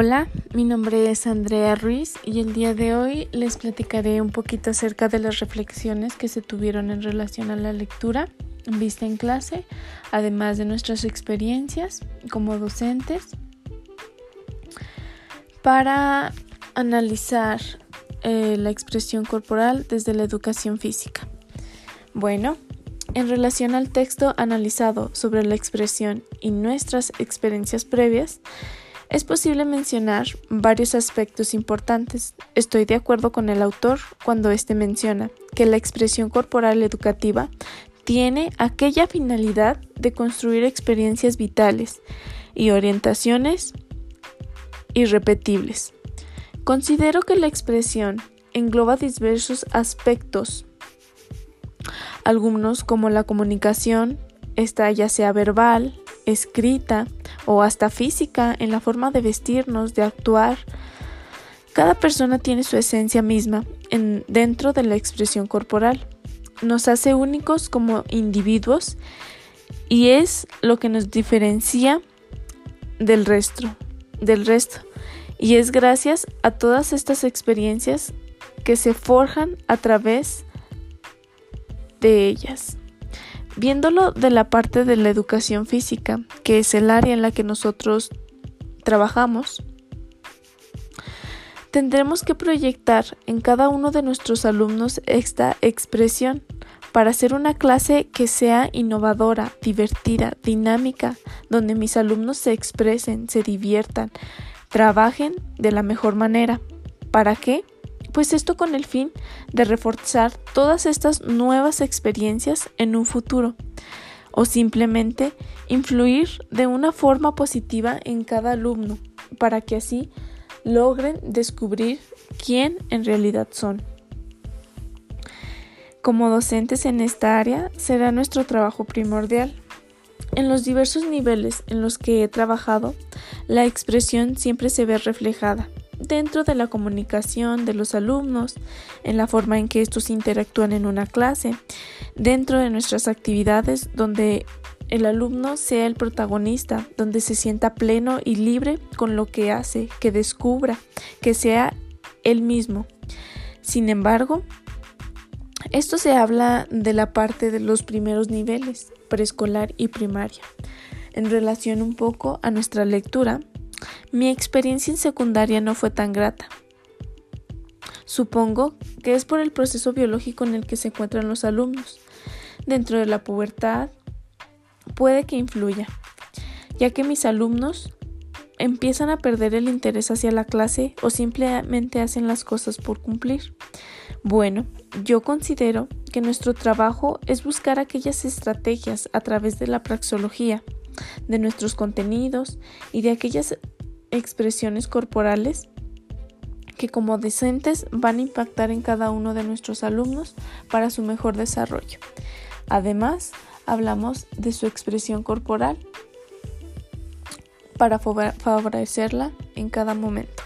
Hola, mi nombre es Andrea Ruiz y el día de hoy les platicaré un poquito acerca de las reflexiones que se tuvieron en relación a la lectura vista en clase, además de nuestras experiencias como docentes, para analizar eh, la expresión corporal desde la educación física. Bueno, en relación al texto analizado sobre la expresión y nuestras experiencias previas, es posible mencionar varios aspectos importantes. Estoy de acuerdo con el autor cuando éste menciona que la expresión corporal educativa tiene aquella finalidad de construir experiencias vitales y orientaciones irrepetibles. Considero que la expresión engloba diversos aspectos, algunos como la comunicación, esta ya sea verbal, escrita o hasta física en la forma de vestirnos, de actuar. Cada persona tiene su esencia misma en, dentro de la expresión corporal. Nos hace únicos como individuos y es lo que nos diferencia del resto, del resto. Y es gracias a todas estas experiencias que se forjan a través de ellas. Viéndolo de la parte de la educación física, que es el área en la que nosotros trabajamos, tendremos que proyectar en cada uno de nuestros alumnos esta expresión para hacer una clase que sea innovadora, divertida, dinámica, donde mis alumnos se expresen, se diviertan, trabajen de la mejor manera. ¿Para qué? Pues esto con el fin de reforzar todas estas nuevas experiencias en un futuro o simplemente influir de una forma positiva en cada alumno para que así logren descubrir quién en realidad son. Como docentes en esta área será nuestro trabajo primordial. En los diversos niveles en los que he trabajado, la expresión siempre se ve reflejada dentro de la comunicación de los alumnos, en la forma en que estos interactúan en una clase, dentro de nuestras actividades donde el alumno sea el protagonista, donde se sienta pleno y libre con lo que hace, que descubra, que sea él mismo. Sin embargo, esto se habla de la parte de los primeros niveles, preescolar y primaria. En relación un poco a nuestra lectura, mi experiencia en secundaria no fue tan grata. Supongo que es por el proceso biológico en el que se encuentran los alumnos. Dentro de la pubertad puede que influya, ya que mis alumnos empiezan a perder el interés hacia la clase o simplemente hacen las cosas por cumplir. Bueno, yo considero que nuestro trabajo es buscar aquellas estrategias a través de la praxeología, de nuestros contenidos y de aquellas expresiones corporales que como docentes van a impactar en cada uno de nuestros alumnos para su mejor desarrollo. Además, hablamos de su expresión corporal para favorecerla en cada momento.